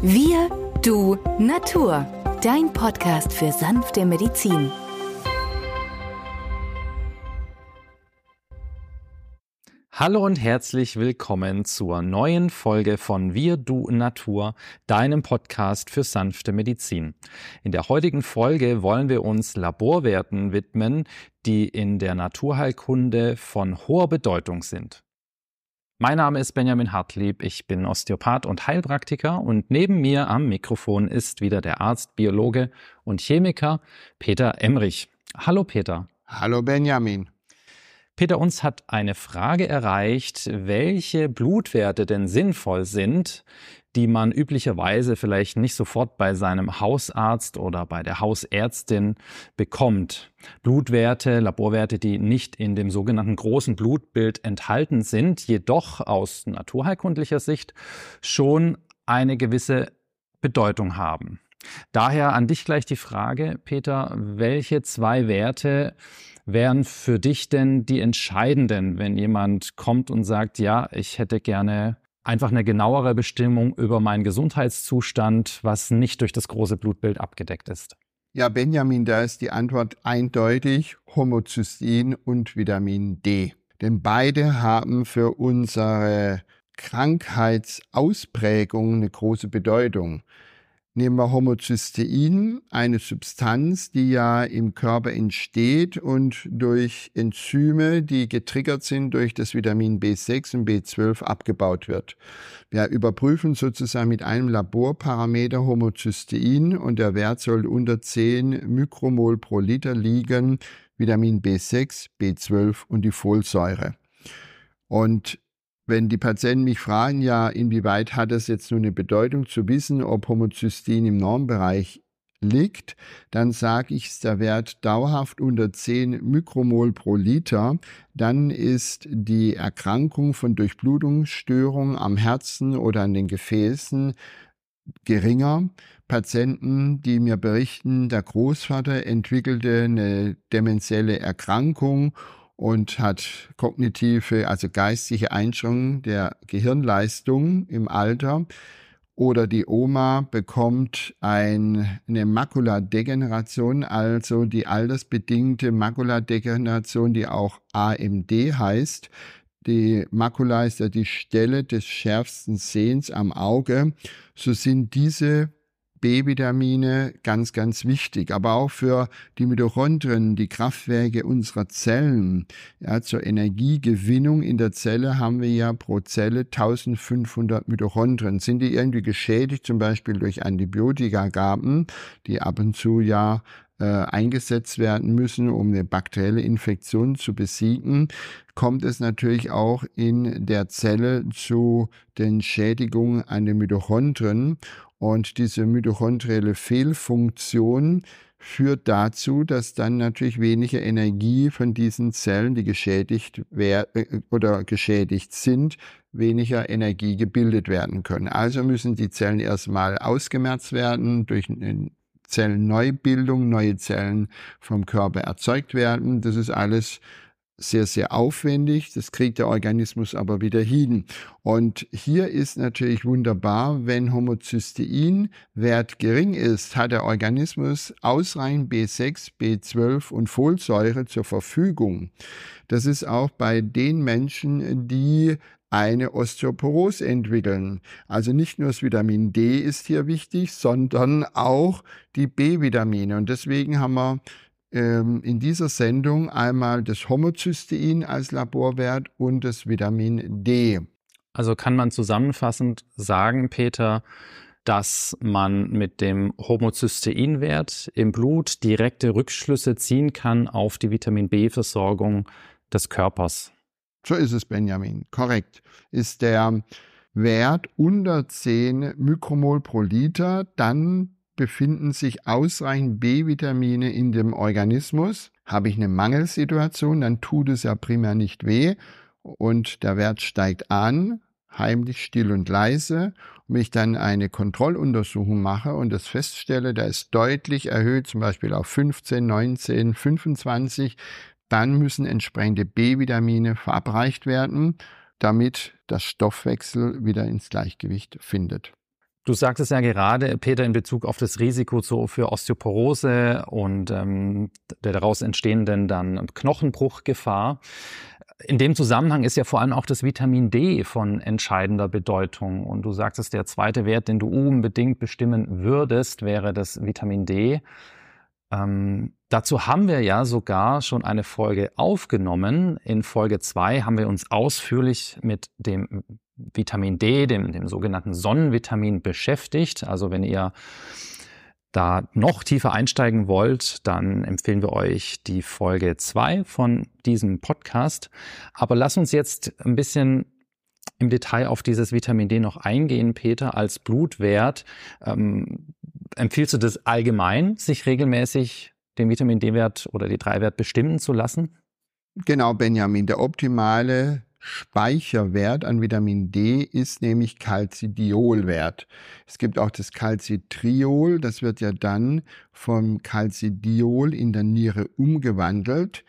Wir, du, Natur. Dein Podcast für sanfte Medizin. Hallo und herzlich willkommen zur neuen Folge von Wir, du, Natur, deinem Podcast für sanfte Medizin. In der heutigen Folge wollen wir uns Laborwerten widmen, die in der Naturheilkunde von hoher Bedeutung sind. Mein Name ist Benjamin Hartlieb, ich bin Osteopath und Heilpraktiker und neben mir am Mikrofon ist wieder der Arzt, Biologe und Chemiker Peter Emrich. Hallo Peter. Hallo Benjamin. Peter, uns hat eine Frage erreicht, welche Blutwerte denn sinnvoll sind, die man üblicherweise vielleicht nicht sofort bei seinem Hausarzt oder bei der Hausärztin bekommt. Blutwerte, Laborwerte, die nicht in dem sogenannten großen Blutbild enthalten sind, jedoch aus naturheilkundlicher Sicht schon eine gewisse Bedeutung haben. Daher an dich gleich die Frage, Peter, welche zwei Werte wären für dich denn die entscheidenden, wenn jemand kommt und sagt, ja, ich hätte gerne einfach eine genauere Bestimmung über meinen Gesundheitszustand, was nicht durch das große Blutbild abgedeckt ist? Ja, Benjamin, da ist die Antwort eindeutig Homozystein und Vitamin D. Denn beide haben für unsere Krankheitsausprägung eine große Bedeutung nehmen wir Homozystein, eine Substanz, die ja im Körper entsteht und durch Enzyme, die getriggert sind durch das Vitamin B6 und B12 abgebaut wird. Wir überprüfen sozusagen mit einem Laborparameter Homozystein und der Wert soll unter 10 Mikromol pro Liter liegen, Vitamin B6, B12 und die Folsäure. Und wenn die Patienten mich fragen, ja, inwieweit hat es jetzt nur eine Bedeutung zu wissen, ob Homozystein im Normbereich liegt, dann sage ich, ist der Wert dauerhaft unter 10 Mikromol pro Liter, dann ist die Erkrankung von Durchblutungsstörungen am Herzen oder an den Gefäßen geringer. Patienten, die mir berichten, der Großvater entwickelte eine demenzielle Erkrankung und hat kognitive, also geistige Einschränkungen der Gehirnleistung im Alter. Oder die Oma bekommt ein, eine Makuladegeneration, also die altersbedingte Makuladegeneration, die auch AMD heißt. Die Makula ist ja die Stelle des schärfsten Sehens am Auge. So sind diese B-Vitamine ganz, ganz wichtig, aber auch für die Mitochondrien, die Kraftwerke unserer Zellen. Ja, zur Energiegewinnung in der Zelle haben wir ja pro Zelle 1500 Mitochondrien. Sind die irgendwie geschädigt, zum Beispiel durch Antibiotikagaben, die ab und zu ja äh, eingesetzt werden müssen, um eine bakterielle Infektion zu besiegen, kommt es natürlich auch in der Zelle zu den Schädigungen an den Mitochondrien. Und diese mitochondrielle Fehlfunktion führt dazu, dass dann natürlich weniger Energie von diesen Zellen, die geschädigt werden äh, oder geschädigt sind, weniger Energie gebildet werden können. Also müssen die Zellen erstmal ausgemerzt werden durch eine Zellenneubildung, neue Zellen vom Körper erzeugt werden. Das ist alles sehr, sehr aufwendig. Das kriegt der Organismus aber wieder hin. Und hier ist natürlich wunderbar, wenn Homozystein-Wert gering ist, hat der Organismus ausreichend B6, B12 und Folsäure zur Verfügung. Das ist auch bei den Menschen, die eine Osteoporose entwickeln. Also nicht nur das Vitamin D ist hier wichtig, sondern auch die B-Vitamine. Und deswegen haben wir in dieser Sendung einmal das Homozystein als Laborwert und das Vitamin D. Also kann man zusammenfassend sagen, Peter, dass man mit dem Homozysteinwert im Blut direkte Rückschlüsse ziehen kann auf die Vitamin B-Versorgung des Körpers. So ist es, Benjamin. Korrekt. Ist der Wert unter 10 Mikromol pro Liter, dann befinden sich ausreichend B-Vitamine in dem Organismus. Habe ich eine Mangelsituation, dann tut es ja primär nicht weh und der Wert steigt an, heimlich, still und leise. Und wenn ich dann eine Kontrolluntersuchung mache und das feststelle, da ist deutlich erhöht, zum Beispiel auf 15, 19, 25, dann müssen entsprechende B-Vitamine verabreicht werden, damit das Stoffwechsel wieder ins Gleichgewicht findet. Du sagtest ja gerade, Peter, in Bezug auf das Risiko für Osteoporose und ähm, der daraus entstehenden dann Knochenbruchgefahr. In dem Zusammenhang ist ja vor allem auch das Vitamin D von entscheidender Bedeutung. Und du sagtest, der zweite Wert, den du unbedingt bestimmen würdest, wäre das Vitamin D. Ähm, dazu haben wir ja sogar schon eine Folge aufgenommen. In Folge zwei haben wir uns ausführlich mit dem Vitamin D, dem, dem sogenannten Sonnenvitamin beschäftigt. Also wenn ihr da noch tiefer einsteigen wollt, dann empfehlen wir euch die Folge zwei von diesem Podcast. Aber lass uns jetzt ein bisschen im Detail auf dieses Vitamin D noch eingehen, Peter, als Blutwert. Ähm, empfiehlst du das allgemein, sich regelmäßig den Vitamin D-Wert oder die 3-Wert bestimmen zu lassen? Genau, Benjamin. Der optimale Speicherwert an Vitamin D ist nämlich Calcidiolwert. Es gibt auch das Calcitriol, das wird ja dann vom Calcidiol in der Niere umgewandelt.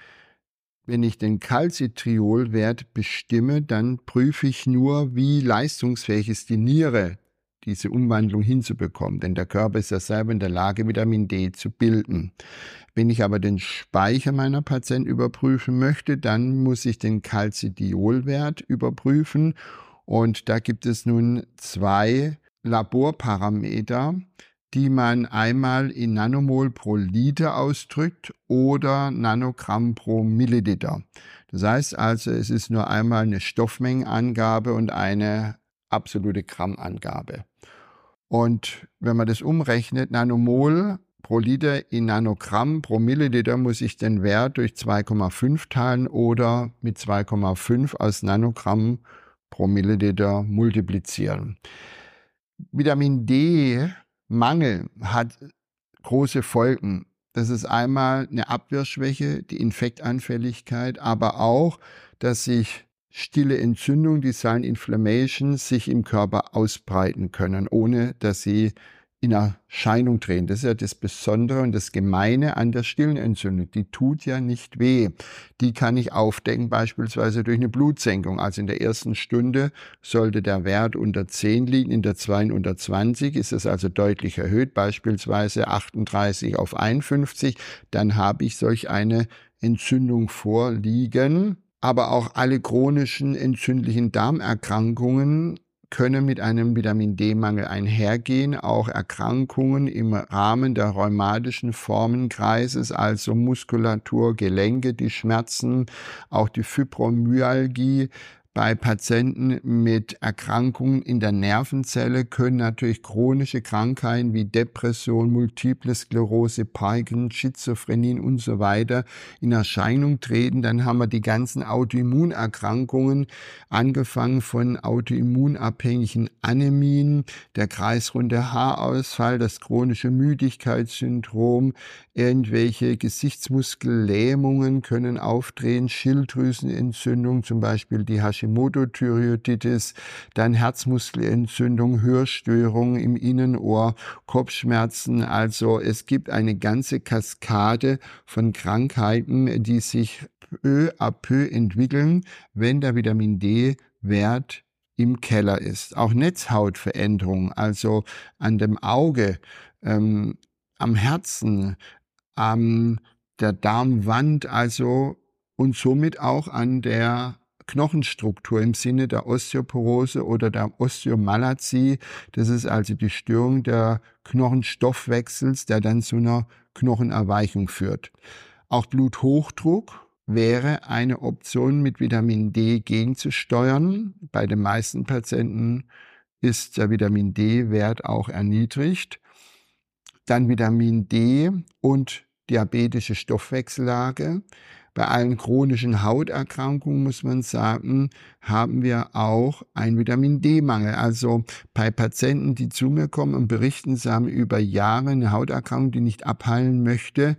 Wenn ich den Calcitriolwert bestimme, dann prüfe ich nur, wie leistungsfähig ist die Niere diese Umwandlung hinzubekommen, denn der Körper ist ja selber in der Lage, Vitamin D zu bilden. Wenn ich aber den Speicher meiner Patienten überprüfen möchte, dann muss ich den Calcidiolwert überprüfen und da gibt es nun zwei Laborparameter, die man einmal in Nanomol pro Liter ausdrückt oder Nanogramm pro Milliliter. Das heißt also, es ist nur einmal eine Stoffmengenangabe und eine absolute Grammangabe. Und wenn man das umrechnet, Nanomol pro Liter in Nanogramm pro Milliliter muss ich den Wert durch 2,5 teilen oder mit 2,5 aus Nanogramm pro Milliliter multiplizieren. Vitamin D Mangel hat große Folgen. Das ist einmal eine Abwehrschwäche, die Infektanfälligkeit, aber auch, dass sich stille Entzündungen, die Silent Inflammation, sich im Körper ausbreiten können, ohne dass sie in Erscheinung drehen. Das ist ja das Besondere und das Gemeine an der stillen Entzündung. Die tut ja nicht weh. Die kann ich aufdecken, beispielsweise durch eine Blutsenkung. Also in der ersten Stunde sollte der Wert unter 10 liegen, in der zweiten unter 20 ist es also deutlich erhöht, beispielsweise 38 auf 51. Dann habe ich solch eine Entzündung vorliegen aber auch alle chronischen entzündlichen Darmerkrankungen können mit einem Vitamin D-Mangel einhergehen, auch Erkrankungen im Rahmen der rheumatischen Formenkreises, also Muskulatur, Gelenke, die Schmerzen, auch die Fibromyalgie, bei Patienten mit Erkrankungen in der Nervenzelle können natürlich chronische Krankheiten wie Depression, Multiple Sklerose, Parkinson, Schizophrenie und so weiter in Erscheinung treten. Dann haben wir die ganzen Autoimmunerkrankungen, angefangen von autoimmunabhängigen Anämien, der kreisrunde Haarausfall, das chronische Müdigkeitssyndrom, irgendwelche Gesichtsmuskellähmungen können auftreten, Schilddrüsenentzündung, zum Beispiel die Hashimoto Hashimoto-Thyreoiditis, dann Herzmuskelentzündung, Hörstörungen im Innenohr, Kopfschmerzen. Also es gibt eine ganze Kaskade von Krankheiten, die sich peu à peu entwickeln, wenn der Vitamin D-Wert im Keller ist. Auch Netzhautveränderungen, also an dem Auge, ähm, am Herzen, an der Darmwand, also und somit auch an der Knochenstruktur im Sinne der Osteoporose oder der Osteomalazie. Das ist also die Störung der Knochenstoffwechsels, der dann zu einer Knochenerweichung führt. Auch Bluthochdruck wäre eine Option, mit Vitamin D gegenzusteuern. Bei den meisten Patienten ist der Vitamin D-Wert auch erniedrigt. Dann Vitamin D und diabetische Stoffwechsellage. Bei allen chronischen Hauterkrankungen, muss man sagen, haben wir auch einen Vitamin D-Mangel. Also bei Patienten, die zu mir kommen und berichten, sie haben über Jahre eine Hauterkrankung, die nicht abheilen möchte,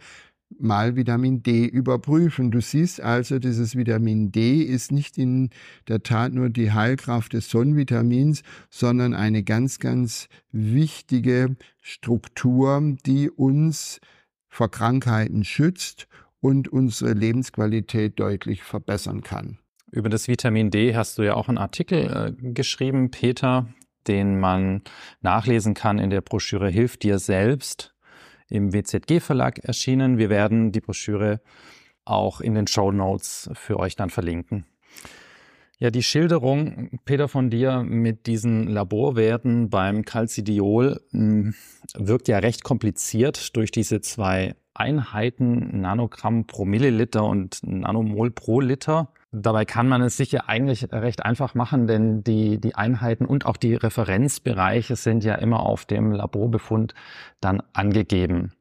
mal Vitamin D überprüfen. Du siehst also, dieses Vitamin D ist nicht in der Tat nur die Heilkraft des Sonnenvitamins, sondern eine ganz, ganz wichtige Struktur, die uns vor Krankheiten schützt und unsere Lebensqualität deutlich verbessern kann. Über das Vitamin D hast du ja auch einen Artikel äh, geschrieben, Peter. den man nachlesen kann in der Broschüre Hilf dir selbst im WZG Verlag erschienen. Wir werden die Broschüre auch in den Show Notes für euch dann verlinken. Ja, die Schilderung, Peter, von dir mit diesen Laborwerten beim Calcidiol hm, wirkt ja recht kompliziert durch diese zwei Einheiten, Nanogramm pro Milliliter und Nanomol pro Liter. Dabei kann man es sich ja eigentlich recht einfach machen, denn die, die Einheiten und auch die Referenzbereiche sind ja immer auf dem Laborbefund dann angegeben.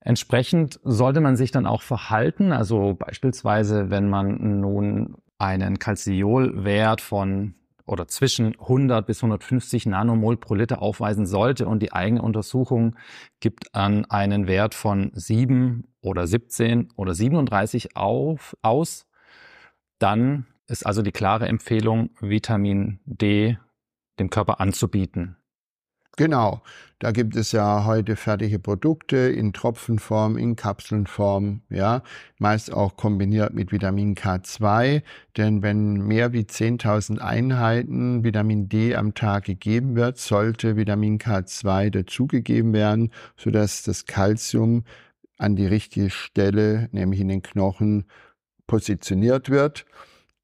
Entsprechend sollte man sich dann auch verhalten, also beispielsweise, wenn man nun einen Calciolwert von oder zwischen 100 bis 150 Nanomol pro Liter aufweisen sollte und die eigene Untersuchung gibt an einen Wert von 7 oder 17 oder 37 auf, aus, dann ist also die klare Empfehlung, Vitamin D dem Körper anzubieten. Genau, da gibt es ja heute fertige Produkte in Tropfenform, in Kapselnform, ja, meist auch kombiniert mit Vitamin K2, denn wenn mehr wie 10.000 Einheiten Vitamin D am Tag gegeben wird, sollte Vitamin K2 dazugegeben werden, sodass das Kalzium an die richtige Stelle, nämlich in den Knochen, positioniert wird.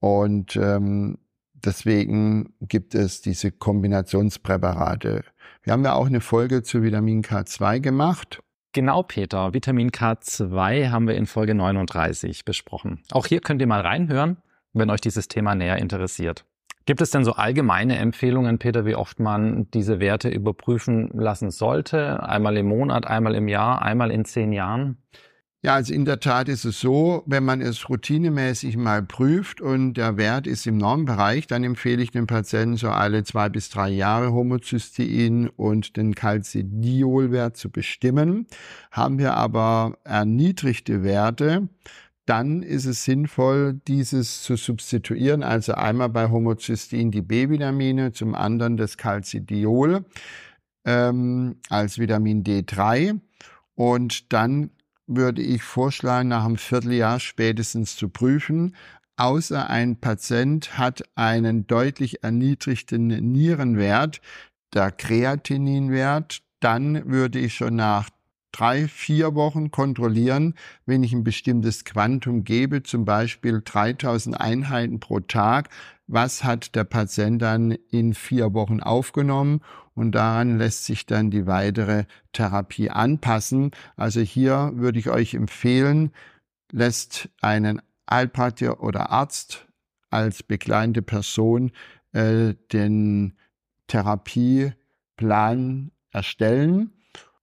Und ähm, deswegen gibt es diese Kombinationspräparate. Wir haben ja auch eine Folge zu Vitamin K2 gemacht. Genau, Peter. Vitamin K2 haben wir in Folge 39 besprochen. Auch hier könnt ihr mal reinhören, wenn euch dieses Thema näher interessiert. Gibt es denn so allgemeine Empfehlungen, Peter, wie oft man diese Werte überprüfen lassen sollte? Einmal im Monat, einmal im Jahr, einmal in zehn Jahren? Ja, also in der Tat ist es so, wenn man es routinemäßig mal prüft und der Wert ist im Normbereich, dann empfehle ich dem Patienten so alle zwei bis drei Jahre Homozystein und den Calcidiolwert zu bestimmen. Haben wir aber erniedrigte Werte, dann ist es sinnvoll, dieses zu substituieren. Also einmal bei Homozystein die B-Vitamine, zum anderen das Calcidiol ähm, als Vitamin D3. Und dann würde ich vorschlagen, nach einem Vierteljahr spätestens zu prüfen, außer ein Patient hat einen deutlich erniedrigten Nierenwert, der Kreatininwert, dann würde ich schon nach drei, vier Wochen kontrollieren, wenn ich ein bestimmtes Quantum gebe, zum Beispiel 3000 Einheiten pro Tag, was hat der Patient dann in vier Wochen aufgenommen und daran lässt sich dann die weitere Therapie anpassen. Also hier würde ich euch empfehlen, lässt einen Heilpraktiker oder Arzt als begleitende Person äh, den Therapieplan erstellen.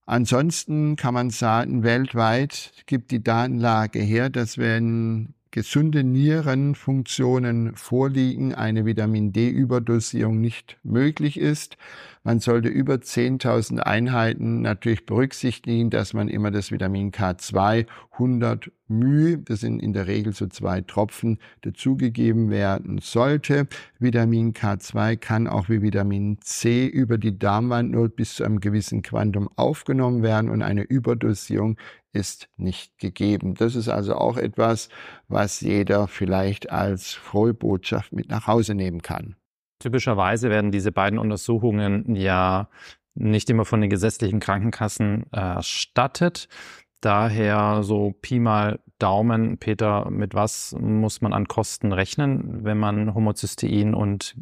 Ansonsten kann man sagen, weltweit gibt die Datenlage her, dass wenn gesunde Nierenfunktionen vorliegen, eine Vitamin D-Überdosierung nicht möglich ist. Man sollte über 10.000 Einheiten natürlich berücksichtigen, dass man immer das Vitamin K2 100 μ, das sind in der Regel so zwei Tropfen, dazugegeben werden sollte. Vitamin K2 kann auch wie Vitamin C über die Darmwand nur bis zu einem gewissen Quantum aufgenommen werden und eine Überdosierung ist nicht gegeben. Das ist also auch etwas, was jeder vielleicht als frohe Botschaft mit nach Hause nehmen kann. Typischerweise werden diese beiden Untersuchungen ja nicht immer von den gesetzlichen Krankenkassen erstattet. Daher so Pi mal Daumen, Peter, mit was muss man an Kosten rechnen, wenn man Homozystein und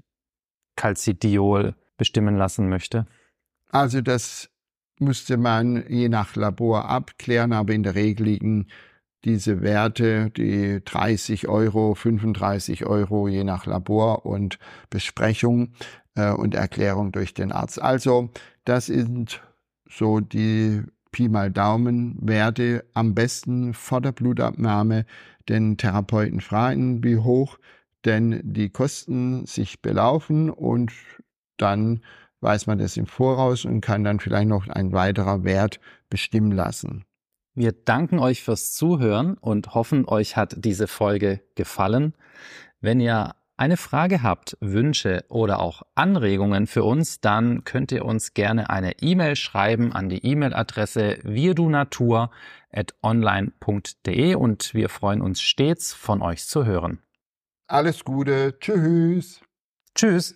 Calcidiol bestimmen lassen möchte? Also das müsste man je nach Labor abklären, aber in der Regel liegen diese Werte, die 30 Euro, 35 Euro je nach Labor und Besprechung äh, und Erklärung durch den Arzt. Also das sind so die Pi mal Daumen Werte am besten vor der Blutabnahme den Therapeuten fragen, wie hoch denn die Kosten sich belaufen und dann weiß man das im Voraus und kann dann vielleicht noch ein weiterer Wert bestimmen lassen. Wir danken euch fürs Zuhören und hoffen, euch hat diese Folge gefallen. Wenn ihr eine Frage habt, Wünsche oder auch Anregungen für uns, dann könnt ihr uns gerne eine E-Mail schreiben an die E-Mail-Adresse wirdunatur.online.de und wir freuen uns stets von euch zu hören. Alles Gute, tschüss. Tschüss.